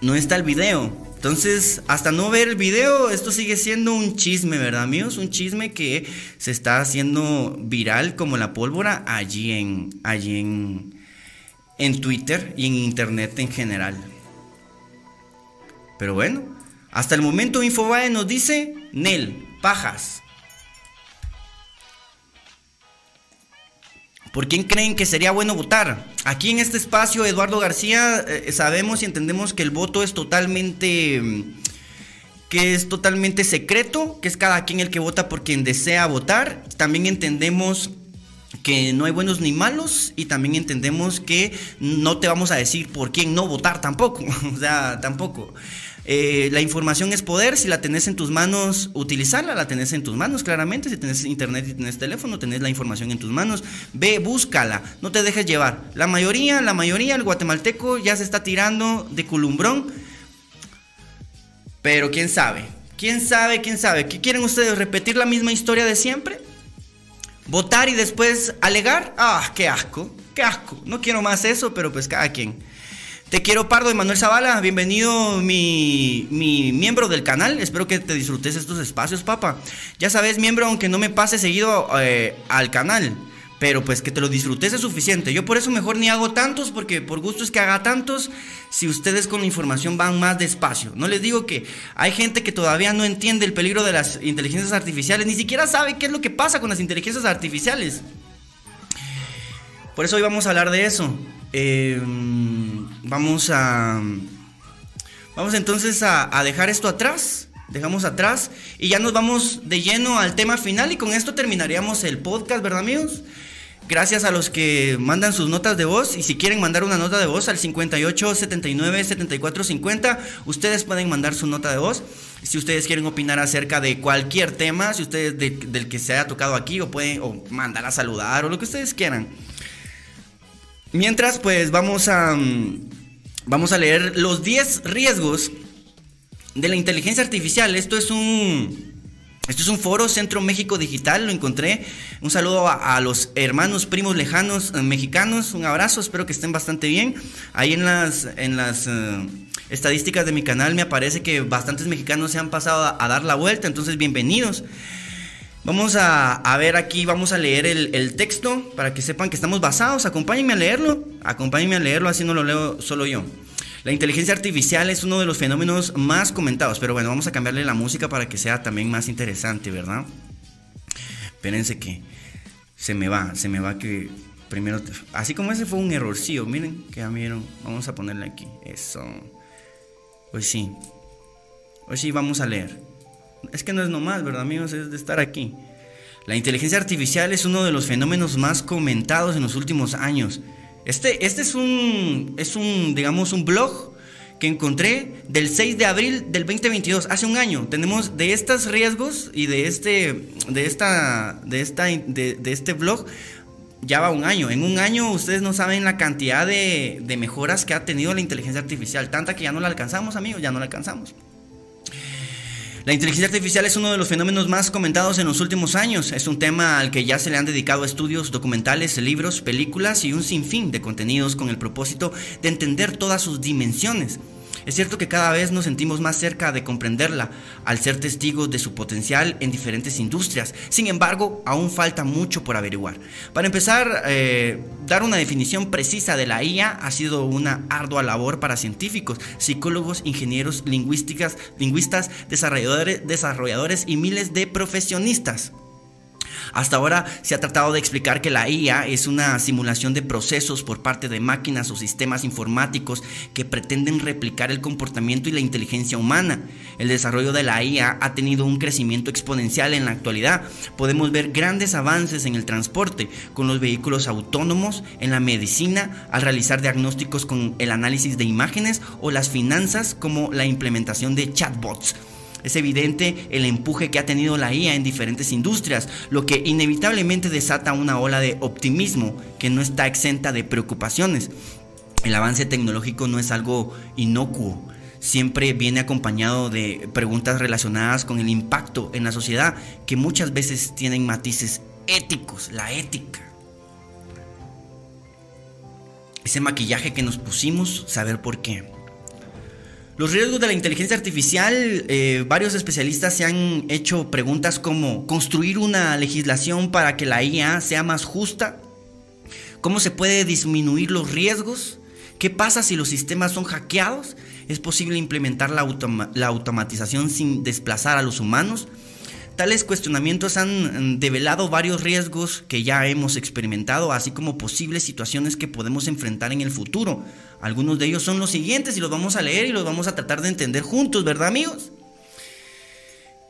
no está el video. Entonces, hasta no ver el video, esto sigue siendo un chisme, ¿verdad, amigos? Un chisme que se está haciendo viral como la pólvora allí en, allí en, en Twitter y en Internet en general. Pero bueno, hasta el momento Infobae nos dice, Nel, pajas. ¿Por quién creen que sería bueno votar? Aquí en este espacio, Eduardo García, eh, sabemos y entendemos que el voto es totalmente mm, que es totalmente secreto, que es cada quien el que vota por quien desea votar. También entendemos que no hay buenos ni malos y también entendemos que no te vamos a decir por quién no votar tampoco, o sea, tampoco. Eh, la información es poder, si la tenés en tus manos, utilizarla, la tenés en tus manos claramente, si tenés internet y teléfono, tenés la información en tus manos, ve, búscala, no te dejes llevar. La mayoría, la mayoría, el guatemalteco ya se está tirando de culumbrón, pero quién sabe, quién sabe, quién sabe, ¿qué quieren ustedes? ¿Repetir la misma historia de siempre? ¿Votar y después alegar? Ah, qué asco, qué asco, no quiero más eso, pero pues cada quien. Te quiero, Pardo, Manuel Zavala. Bienvenido, mi, miembro del canal. Espero que te disfrutes estos espacios, papá. Ya sabes, miembro, aunque no me pase seguido eh, al canal. Pero pues que te lo disfrutes es suficiente. Yo por eso mejor ni hago tantos, porque por gusto es que haga tantos si ustedes con la información van más despacio. No les digo que hay gente que todavía no entiende el peligro de las inteligencias artificiales, ni siquiera sabe qué es lo que pasa con las inteligencias artificiales. Por eso hoy vamos a hablar de eso. Em, vamos a. Vamos entonces a, dejar esto atrás. Dejamos atrás y ya nos vamos de lleno al tema final y con esto terminaríamos el podcast, ¿verdad amigos? Gracias a los que mandan sus notas de voz y si quieren mandar una nota de voz al 58 79 74 50, ustedes pueden mandar su nota de voz. Si ustedes quieren opinar acerca de cualquier tema, si ustedes del que se haya tocado aquí o pueden o mandar a saludar o lo que ustedes quieran. Mientras, pues vamos a, mm, vamos a leer los 10 riesgos de la inteligencia artificial. Esto es un... Esto es un foro Centro México Digital, lo encontré. Un saludo a, los hermanos, primos lejanos eh, mexicanos. Un abrazo, espero que estén bastante bien. Ahí en las, en las eh, estadísticas de mi canal me aparece que bastantes mexicanos se han pasado a dar la vuelta, entonces bienvenidos. Vamos a, ver aquí, vamos a leer el, texto para que sepan que estamos basados. Acompáñenme a leerlo, acompáñenme a leerlo, así no lo leo solo yo. La inteligencia artificial es uno de los fenómenos más comentados, pero bueno, vamos a cambiarle la música para que sea también más interesante, ¿verdad? Espérense que se me va, se me va que primero, así como ese fue un errorcillo, miren, que ya vieron, vamos a ponerle aquí, eso. Pues sí, hoy sí vamos a leer. Es que no es nomás, ¿verdad, amigos? Es de estar aquí. La inteligencia artificial es uno de los fenómenos más comentados en los últimos años. Este, este es un, es un, digamos, un blog que encontré del 6 de abril del 2022, hace un año. Tenemos de estos riesgos y de este, de esta, de esta, de, este blog ya va un año. En un año ustedes no saben la cantidad de, de mejoras que ha tenido la inteligencia artificial, tanta que ya no la alcanzamos, amigos, ya no la alcanzamos. La inteligencia artificial es uno de los fenómenos más comentados en los últimos años. Es un tema al que ya se le han dedicado estudios, documentales, libros, películas y un sinfín de contenidos con el propósito de entender todas sus dimensiones. Es cierto que cada vez nos sentimos más cerca de comprenderla al ser testigos de su potencial en diferentes industrias. Sin embargo, aún falta mucho por averiguar. Para empezar, eh, dar una definición precisa de la IA ha sido una ardua labor para científicos, psicólogos, ingenieros, lingüísticas, lingüistas, desarrolladores, desarrolladores y miles de profesionistas. Hasta ahora se ha tratado de explicar que la IA es una simulación de procesos por parte de máquinas o sistemas informáticos que pretenden replicar el comportamiento y la inteligencia humana. El desarrollo de la IA ha tenido un crecimiento exponencial en la actualidad. Podemos ver grandes avances en el transporte, con los vehículos autónomos, en la medicina, al realizar diagnósticos con el análisis de imágenes o las finanzas como la implementación de chatbots. Es evidente el empuje que ha tenido la IA en diferentes industrias, lo que inevitablemente desata una ola de optimismo que no está exenta de preocupaciones. El avance tecnológico no es algo inocuo, siempre viene acompañado de preguntas relacionadas con el impacto en la sociedad que muchas veces tienen matices éticos, la ética. Ese maquillaje que nos pusimos, saber por qué. Los riesgos de la inteligencia artificial, eh, varios especialistas se han hecho preguntas como construir una legislación para que la IA sea más justa, cómo se puede disminuir los riesgos, qué pasa si los sistemas son hackeados, es posible implementar la, la automatización sin desplazar a los humanos. Tales cuestionamientos han mm, develado varios riesgos que ya hemos experimentado, así como posibles situaciones que podemos enfrentar en el futuro. Algunos de ellos son los siguientes y los vamos a leer y los vamos a tratar de entender juntos, ¿verdad amigos?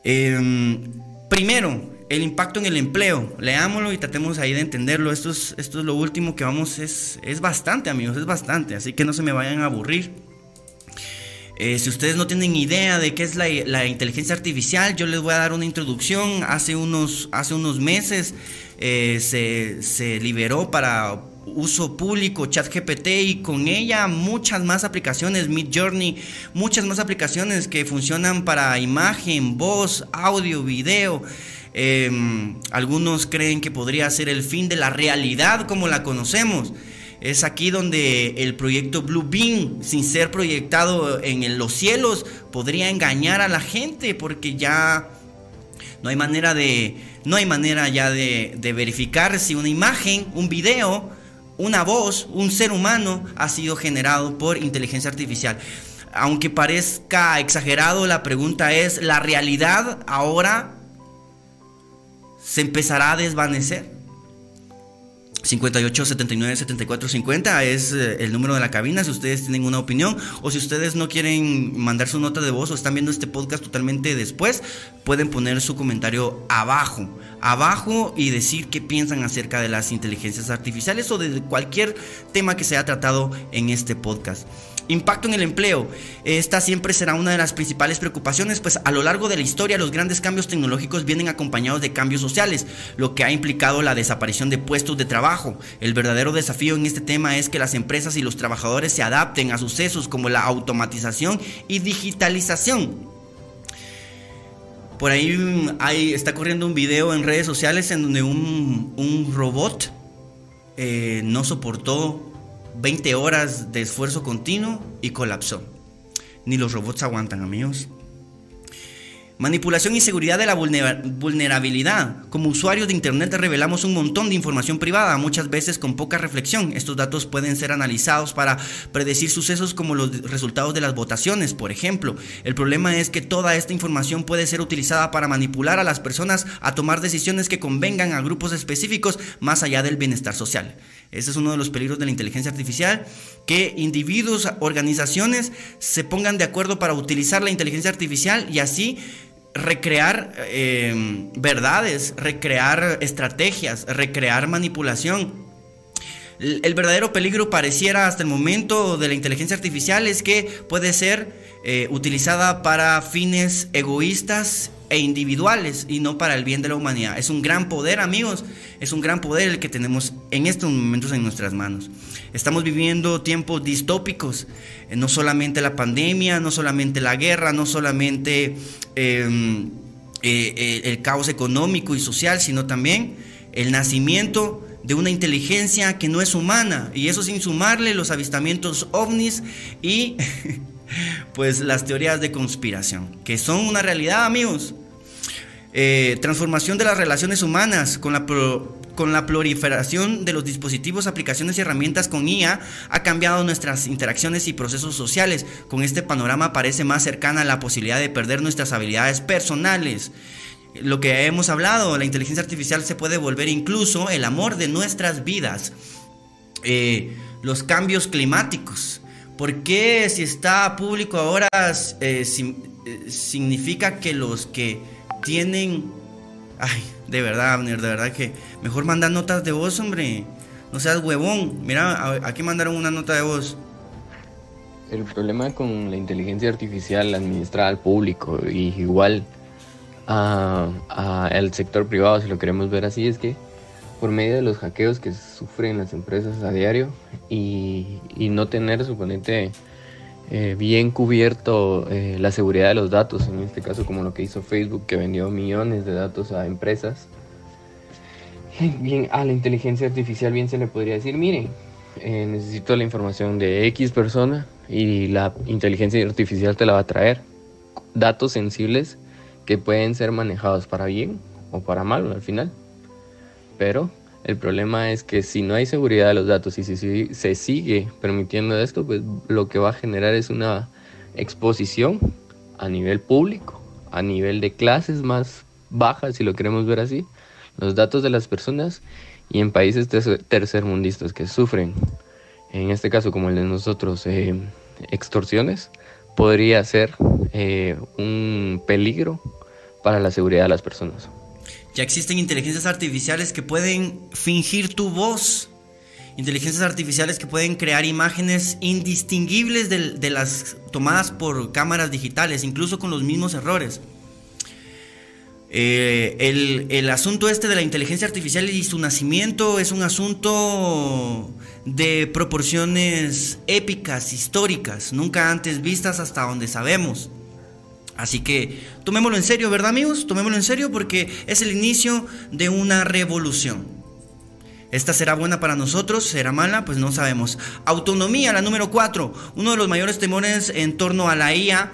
Em, primero, el impacto en el empleo. Leámoslo y tratemos ahí de entenderlo. Esto es, esto es lo último que vamos, es, es bastante amigos, es bastante, así que no se me vayan a aburrir. Eh, si ustedes no tienen idea de qué es la, inteligencia artificial, yo les voy a dar una introducción. Hace unos, hace unos meses eh, se, liberó para uso público, ChatGPT y con ella muchas más aplicaciones, Mid Journey, muchas más aplicaciones que funcionan para imagen, voz, audio, video. Em, algunos creen que podría ser el fin de la realidad como la conocemos. Es aquí donde el proyecto Blue Beam, sin ser proyectado en los cielos, podría engañar a la gente porque ya no hay manera de, no hay manera ya de, de verificar si una imagen, un video una voz, un ser humano ha sido generado por inteligencia artificial. Aunque parezca exagerado, la pregunta es, ¿la realidad ahora se empezará a desvanecer? 58 79 74 50 es eh, el número de la cabina si ustedes tienen una opinión o si ustedes no quieren mandar su nota de voz o están viendo este podcast totalmente después pueden poner su comentario abajo abajo y decir qué piensan acerca de las inteligencias artificiales o de cualquier tema que se haya tratado en este podcast Impacto en el empleo. Esta siempre será una de las principales preocupaciones, pues a lo largo de la historia los grandes cambios tecnológicos vienen acompañados de cambios sociales, lo que ha implicado la desaparición de puestos de trabajo. El verdadero desafío en este tema es que las empresas y los trabajadores se adapten a sucesos como la automatización y digitalización. Por ahí está corriendo un video en redes sociales en donde un, robot eh, no soportó 20 horas de esfuerzo continuo y colapsó. Ni los robots aguantan, amigos. Manipulación y seguridad de la vulnerabilidad. Como usuarios de Internet revelamos un montón de información privada, muchas veces con poca reflexión. Estos datos pueden ser analizados para predecir sucesos como los resultados de las votaciones, por ejemplo. El problema es que toda esta información puede ser utilizada para manipular a las personas a tomar decisiones que convengan a grupos específicos más allá del bienestar social. Ese es uno de los peligros de la inteligencia artificial, que individuos, organizaciones se pongan de acuerdo para utilizar la inteligencia artificial y así recrear em, verdades, recrear estrategias, recrear manipulación. El, verdadero peligro pareciera hasta el momento de la inteligencia artificial es que puede ser eh, utilizada para fines egoístas e individuales y no para el bien de la humanidad. Es un gran poder, amigos, es un gran poder el que tenemos en estos momentos en nuestras manos. Estamos viviendo tiempos distópicos, eh, no solamente la pandemia, no solamente la guerra, no solamente em, eh, el caos económico y social, sino también el nacimiento de una inteligencia que no es humana, y eso sin sumarle los avistamientos ovnis y pues las teorías de conspiración, que son una realidad, amigos. Eh, transformación de las relaciones humanas con la, con la proliferación de los dispositivos, aplicaciones y herramientas con IA ha cambiado nuestras interacciones y procesos sociales. Con este panorama parece más cercana la posibilidad de perder nuestras habilidades personales. lo que hemos hablado, la inteligencia artificial se puede volver incluso el amor de nuestras vidas. Eh, los cambios climáticos. ¿Por qué si está público ahora eh, significa que los que tienen... Ay, de verdad, Abner, de verdad que mejor mandar notas de voz, hombre. No seas huevón. Mira, aquí mandaron una nota de voz. El problema con la inteligencia artificial administrada al público y igual al sector privado, si lo queremos ver así, es que por medio de los hackeos que sufren las empresas a diario y, no tener suponente eh, bien cubierto eh, la seguridad de los datos, en este caso como lo que hizo Facebook que vendió millones de datos a empresas. Bien, a la inteligencia artificial bien se le podría decir, miren, eh, necesito la información de X persona y la inteligencia artificial te la va a traer. Datos sensibles que pueden ser manejados para bien o para mal al final. Pero el problema es que si no hay seguridad de los datos y si se sigue permitiendo esto, pues lo que va a generar es una exposición a nivel público, a nivel de clases más bajas, si lo queremos ver así, los datos de las personas y en países tercermundistas que sufren, en este caso como el de nosotros, eh, extorsiones, podría ser eh, un peligro para la seguridad de las personas. Ya existen inteligencias artificiales que pueden fingir tu voz. Inteligencias artificiales que pueden crear imágenes indistinguibles de, las tomadas por cámaras digitales, incluso con los mismos errores. Eh, el, el, asunto este de la inteligencia artificial y su nacimiento es un asunto de proporciones épicas, históricas, nunca antes vistas hasta donde sabemos. Así que tomémoslo en serio, ¿verdad amigos? Tomémoslo en serio porque es el inicio de una revolución. ¿Esta será buena para nosotros? ¿Será mala? Pues no sabemos. Autonomía, la número 4. Uno de los mayores temores en torno a la IA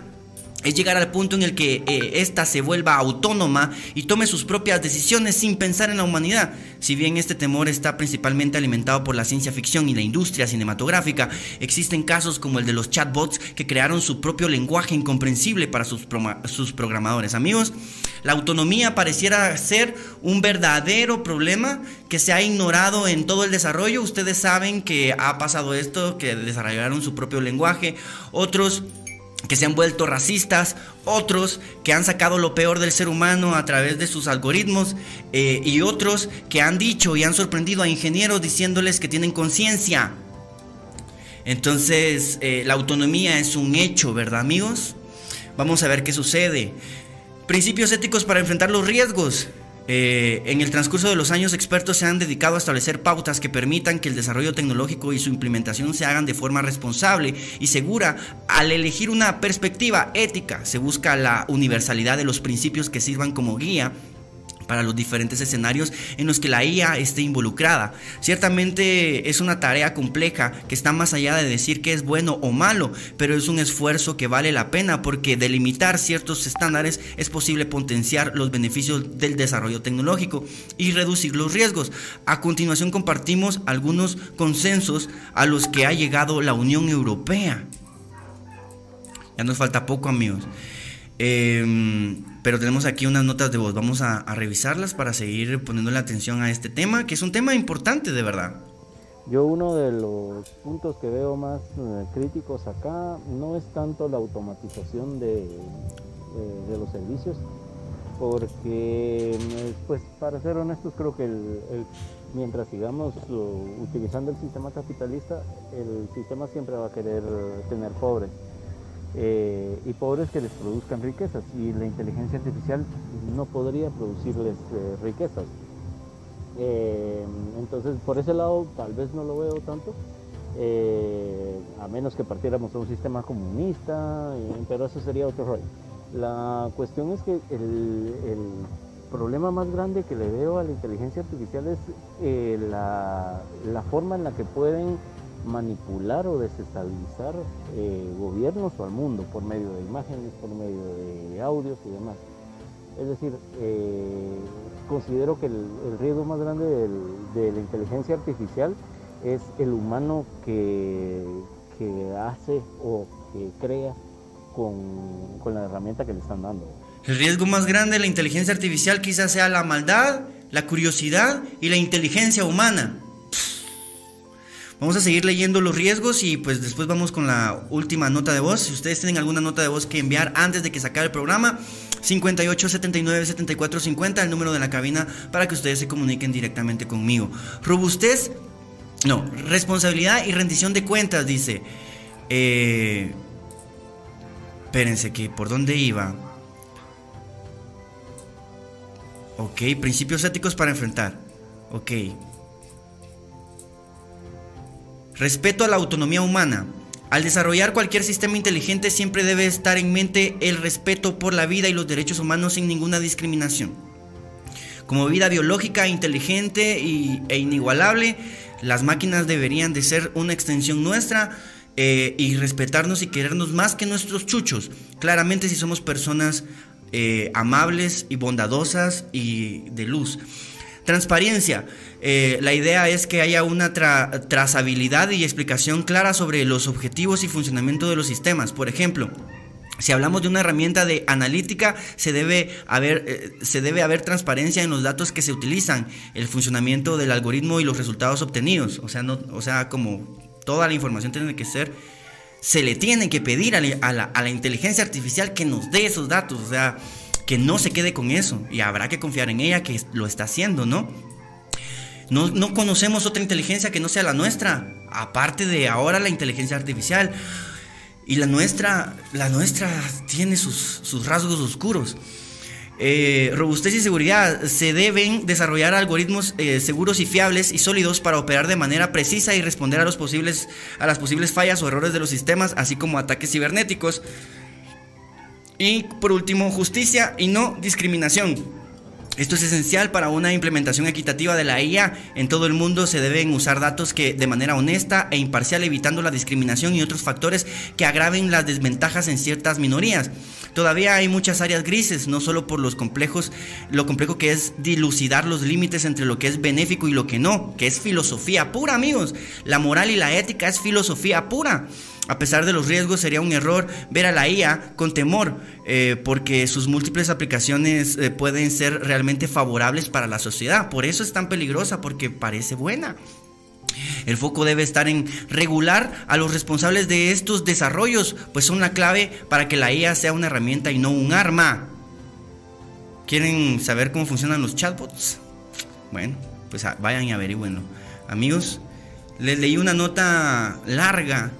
es llegar al punto en el que ésta eh, se vuelva autónoma y tome sus propias decisiones sin pensar en la humanidad. Si bien este temor está principalmente alimentado por la ciencia ficción y la industria cinematográfica, existen casos como el de los chatbots que crearon su propio lenguaje incomprensible para sus, sus programadores. Amigos, la autonomía pareciera ser un verdadero problema que se ha ignorado en todo el desarrollo. Ustedes saben que ha pasado esto, que desarrollaron su propio lenguaje. Otros que se han vuelto racistas, otros que han sacado lo peor del ser humano a través de sus algoritmos eh, y otros que han dicho y han sorprendido a ingenieros diciéndoles que tienen conciencia. Entonces, eh, la autonomía es un hecho, ¿verdad amigos? Vamos a ver qué sucede. Principios éticos para enfrentar los riesgos. Eh, en el transcurso de los años, expertos se han dedicado a establecer pautas que permitan que el desarrollo tecnológico y su implementación se hagan de forma responsable y segura. Al elegir una perspectiva ética, se busca la universalidad de los principios que sirvan como guía para los diferentes escenarios en los que la IA esté involucrada. Ciertamente es una tarea compleja que está más allá de decir que es bueno o malo, pero es un esfuerzo que vale la pena porque delimitar ciertos estándares es posible potenciar los beneficios del desarrollo tecnológico y reducir los riesgos. A continuación compartimos algunos consensos a los que ha llegado la Unión Europea. Ya nos falta poco amigos. Em, pero tenemos aquí unas notas de voz. Vamos a, revisarlas para seguir poniendo la atención a este tema, que es un tema importante de verdad. Yo uno de los puntos que veo más eh, críticos acá no es tanto la automatización de, de, los servicios, porque eh, pues para ser honestos creo que mientras sigamos utilizando el sistema capitalista, el sistema siempre va a querer tener pobres eh, y pobres que les produzcan riquezas y la inteligencia artificial no podría producirles eh, riquezas. Eh, entonces por ese lado tal vez no lo veo tanto, a menos que partiéramos de un sistema comunista, pero eso sería otro rollo. La cuestión es que el, problema más grande que le veo a la inteligencia artificial es la, la forma en la que pueden manipular o desestabilizar eh, gobiernos o al mundo por medio de imágenes, por medio de audios y demás. Es decir, eh, considero que el, riesgo más grande de la inteligencia artificial es el humano que, hace o que crea con, la herramienta que le están dando. El riesgo más grande de la inteligencia artificial quizás sea la maldad, la curiosidad y la inteligencia humana. Vamos a seguir leyendo los riesgos y pues después vamos con la última nota de voz. Si ustedes tienen alguna nota de voz que enviar antes de que se acabe el programa, 58 79 74 50, el número de la cabina para que ustedes se comuniquen directamente conmigo. Robustez, no, responsabilidad y rendición de cuentas, dice. Eh, espérense, que por dónde iba. Ok, principios éticos para enfrentar. Ok. Respeto a la autonomía humana. Al desarrollar cualquier sistema inteligente siempre debe estar en mente el respeto por la vida y los derechos humanos sin ninguna discriminación. Como vida biológica, inteligente e inigualable, las máquinas deberían de ser una extensión nuestra eh, y respetarnos y querernos más que nuestros chuchos. Claramente si somos personas eh, amables y bondadosas y de luz. Transparencia. Eh, la idea es que haya una trazabilidad y explicación clara sobre los objetivos y funcionamiento de los sistemas. Por ejemplo, si hablamos de una herramienta de analítica, se debe, haber, eh, se debe haber transparencia en los datos que se utilizan, el funcionamiento del algoritmo y los resultados obtenidos. O sea, no, o sea como toda la información tiene que ser, se le tiene que pedir a la, a la inteligencia artificial que nos dé esos datos. O sea, que no se quede con eso y habrá que confiar en ella que lo está haciendo, ¿no? No, conocemos otra inteligencia que no sea la nuestra, aparte de ahora la inteligencia artificial. Y la nuestra, la nuestra tiene sus, rasgos oscuros. Eh, robustez y seguridad. Se deben desarrollar algoritmos eh, seguros y fiables y sólidos para operar de manera precisa y responder a, los posibles, a las posibles fallas o errores de los sistemas, así como ataques cibernéticos. Y por último, justicia y no discriminación. Esto es esencial para una implementación equitativa de la IA. En todo el mundo se deben usar datos que de manera honesta e imparcial evitando la discriminación y otros factores que agraven las desventajas en ciertas minorías. Todavía hay muchas áreas grises, no solo por los complejos, lo complejo que es dilucidar los límites entre lo que es benéfico y lo que no, que es filosofía pura, amigos. La moral y la ética es filosofía pura. A pesar de los riesgos, sería un error ver a la IA con temor, eh, porque sus múltiples aplicaciones eh, pueden ser realmente favorables para la sociedad. Por eso es tan peligrosa, porque parece buena. El foco debe estar en regular a los responsables de estos desarrollos, pues son la clave para que la IA sea una herramienta y no un arma. ¿Quieren saber cómo funcionan los chatbots? Bueno, pues vayan y averigüenlo. Amigos, les leí una nota larga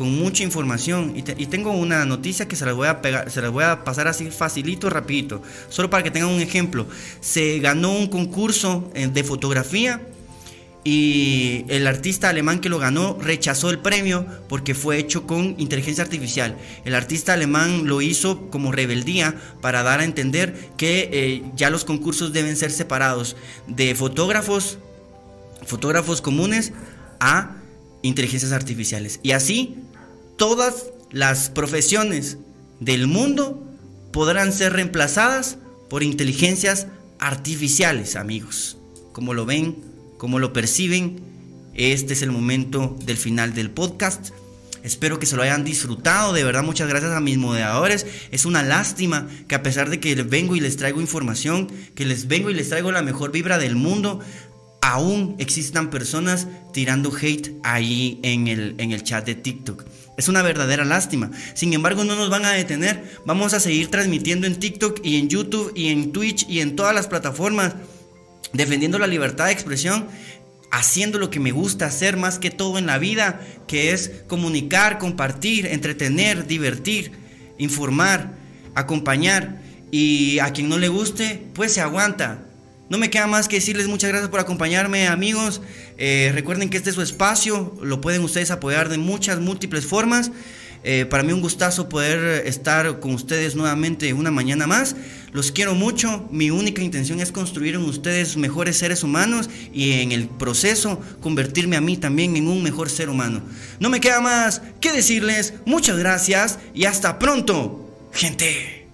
con mucha información y, tengo una noticia que se las voy a pegar, se las voy a pasar así facilito, rapidito, solo para que tengan un ejemplo. Se ganó un concurso eh, de fotografía y el artista alemán que lo ganó rechazó el premio porque fue hecho con inteligencia artificial. El artista alemán lo hizo como rebeldía para dar a entender que eh, ya los concursos deben ser separados de fotógrafos, fotógrafos comunes a inteligencias artificiales. Y así todas las profesiones del mundo podrán ser reemplazadas por inteligencias artificiales, amigos. Como lo ven, como lo perciben, este es el momento del final del podcast. Espero que se lo hayan disfrutado. De verdad, muchas gracias a mis moderadores. Es una lástima que a pesar de que les vengo y les traigo información, que les vengo y les traigo la mejor vibra del mundo, aún existan personas tirando hate ahí en el, en el chat de TikTok. Es una verdadera lástima. Sin embargo, no nos van a detener. Vamos a seguir transmitiendo en TikTok y en YouTube y en Twitch y en todas las plataformas, defendiendo la libertad de expresión, haciendo lo que me gusta hacer más que todo en la vida, que es comunicar, compartir, entretener, divertir, informar, acompañar. Y a quien no le guste, pues se aguanta. No me queda más que decirles muchas gracias por acompañarme, amigos. Eh, recuerden que este es su espacio, lo pueden ustedes apoyar de muchas, múltiples formas. Eh, para mí un gustazo poder estar con ustedes nuevamente una mañana más. Los quiero mucho. Mi única intención es construir en ustedes mejores seres humanos y en el proceso convertirme a mí también en un mejor ser humano. No me queda más que decirles muchas gracias y hasta pronto, gente.